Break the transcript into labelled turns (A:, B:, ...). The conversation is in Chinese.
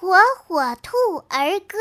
A: 火火兔儿歌。